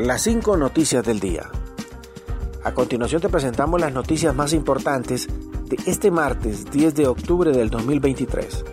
Las cinco noticias del día. A continuación te presentamos las noticias más importantes de este martes 10 de octubre del 2023.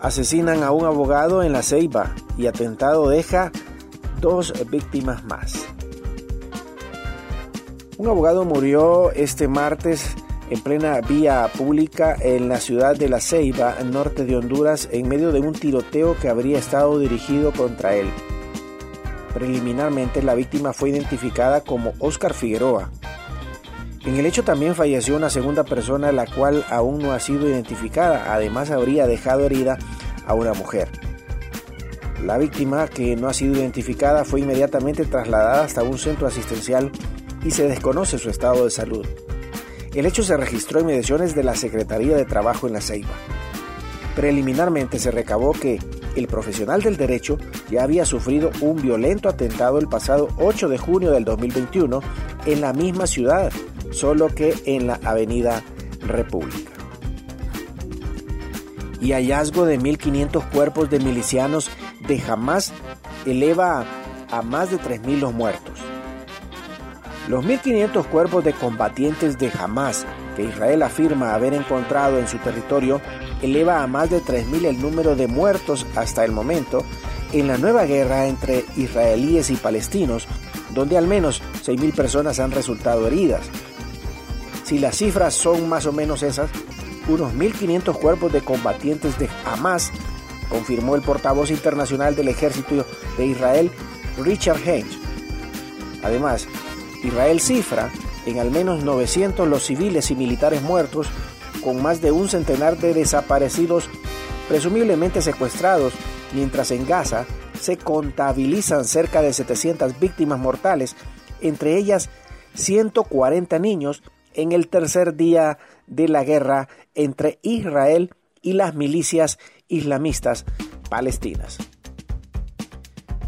Asesinan a un abogado en la Ceiba y atentado deja dos víctimas más. Un abogado murió este martes en plena vía pública en la ciudad de La Ceiba, norte de Honduras, en medio de un tiroteo que habría estado dirigido contra él. Preliminarmente la víctima fue identificada como Oscar Figueroa. En el hecho también falleció una segunda persona la cual aún no ha sido identificada, además habría dejado herida a una mujer. La víctima, que no ha sido identificada, fue inmediatamente trasladada hasta un centro asistencial y se desconoce su estado de salud. El hecho se registró en mediaciones de la Secretaría de Trabajo en La Ceiba. Preliminarmente se recabó que el profesional del derecho ya había sufrido un violento atentado el pasado 8 de junio del 2021 en la misma ciudad, solo que en la Avenida República. Y hallazgo de 1.500 cuerpos de milicianos de Hamas eleva a más de 3.000 los muertos. Los 1.500 cuerpos de combatientes de Hamas que Israel afirma haber encontrado en su territorio eleva a más de 3.000 el número de muertos hasta el momento en la nueva guerra entre israelíes y palestinos, donde al menos 6.000 personas han resultado heridas. Si las cifras son más o menos esas, unos 1.500 cuerpos de combatientes de Hamas, confirmó el portavoz internacional del ejército de Israel, Richard Henge. Además, Israel cifra en al menos 900 los civiles y militares muertos, con más de un centenar de desaparecidos presumiblemente secuestrados, mientras en Gaza se contabilizan cerca de 700 víctimas mortales, entre ellas 140 niños en el tercer día de la guerra entre Israel y las milicias islamistas palestinas.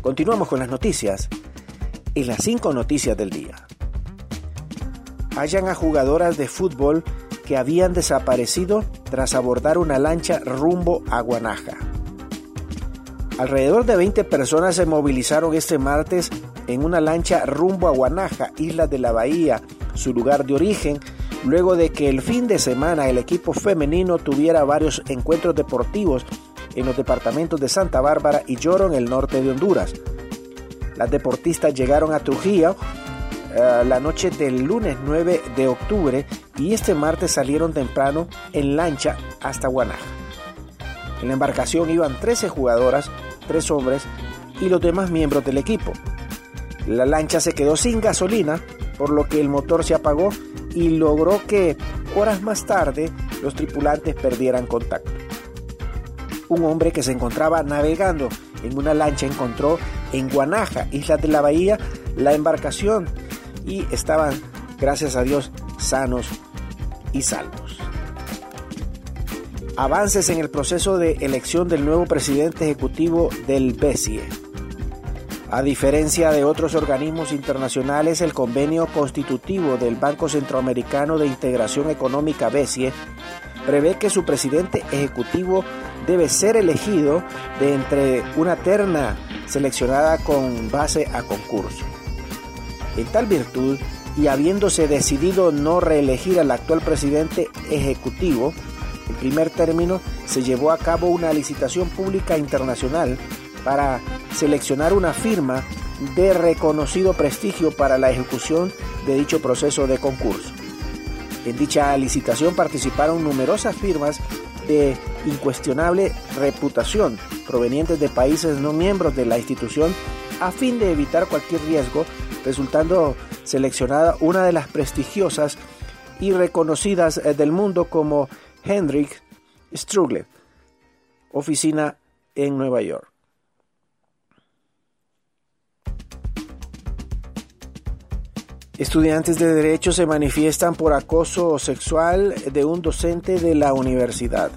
Continuamos con las noticias y las cinco noticias del día hallan a jugadoras de fútbol que habían desaparecido tras abordar una lancha rumbo a Guanaja. Alrededor de 20 personas se movilizaron este martes en una lancha rumbo a Guanaja, isla de la Bahía, su lugar de origen, luego de que el fin de semana el equipo femenino tuviera varios encuentros deportivos en los departamentos de Santa Bárbara y Lloro en el norte de Honduras. Las deportistas llegaron a Trujillo eh, la noche del lunes 9 de octubre y este martes salieron temprano en lancha hasta Guanaja. En la embarcación iban 13 jugadoras, 3 hombres y los demás miembros del equipo. La lancha se quedó sin gasolina, por lo que el motor se apagó y logró que horas más tarde los tripulantes perdieran contacto. Un hombre que se encontraba navegando en una lancha encontró en Guanaja, isla de la Bahía, la embarcación y estaban, gracias a Dios, sanos y salvos. Avances en el proceso de elección del nuevo presidente ejecutivo del BESIE. A diferencia de otros organismos internacionales, el convenio constitutivo del Banco Centroamericano de Integración Económica BESIE prevé que su presidente ejecutivo debe ser elegido de entre una terna seleccionada con base a concurso. En tal virtud, y habiéndose decidido no reelegir al actual presidente ejecutivo, en primer término se llevó a cabo una licitación pública internacional para seleccionar una firma de reconocido prestigio para la ejecución de dicho proceso de concurso. En dicha licitación participaron numerosas firmas de incuestionable reputación provenientes de países no miembros de la institución a fin de evitar cualquier riesgo resultando seleccionada una de las prestigiosas y reconocidas eh, del mundo como Hendrik Strugle, oficina en Nueva York. Estudiantes de Derecho se manifiestan por acoso sexual de un docente de la universidad.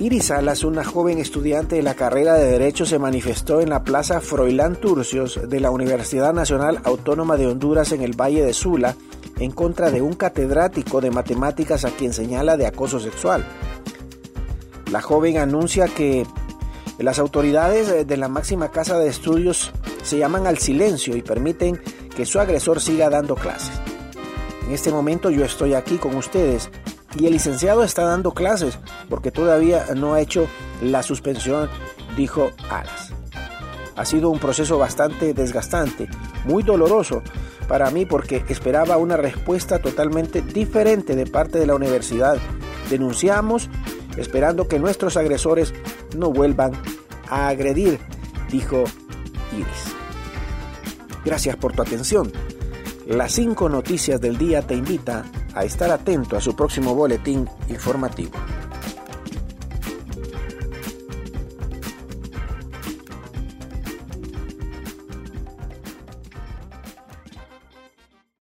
Iris Salas, una joven estudiante de la carrera de Derecho, se manifestó en la Plaza Froilán Turcios de la Universidad Nacional Autónoma de Honduras en el Valle de Sula en contra de un catedrático de matemáticas a quien señala de acoso sexual. La joven anuncia que las autoridades de la máxima casa de estudios se llaman al silencio y permiten que su agresor siga dando clases. En este momento yo estoy aquí con ustedes y el licenciado está dando clases porque todavía no ha hecho la suspensión, dijo Alas. Ha sido un proceso bastante desgastante, muy doloroso para mí porque esperaba una respuesta totalmente diferente de parte de la universidad. Denunciamos esperando que nuestros agresores no vuelvan a agredir, dijo Iris. Gracias por tu atención. Las cinco noticias del día te invita a estar atento a su próximo boletín informativo.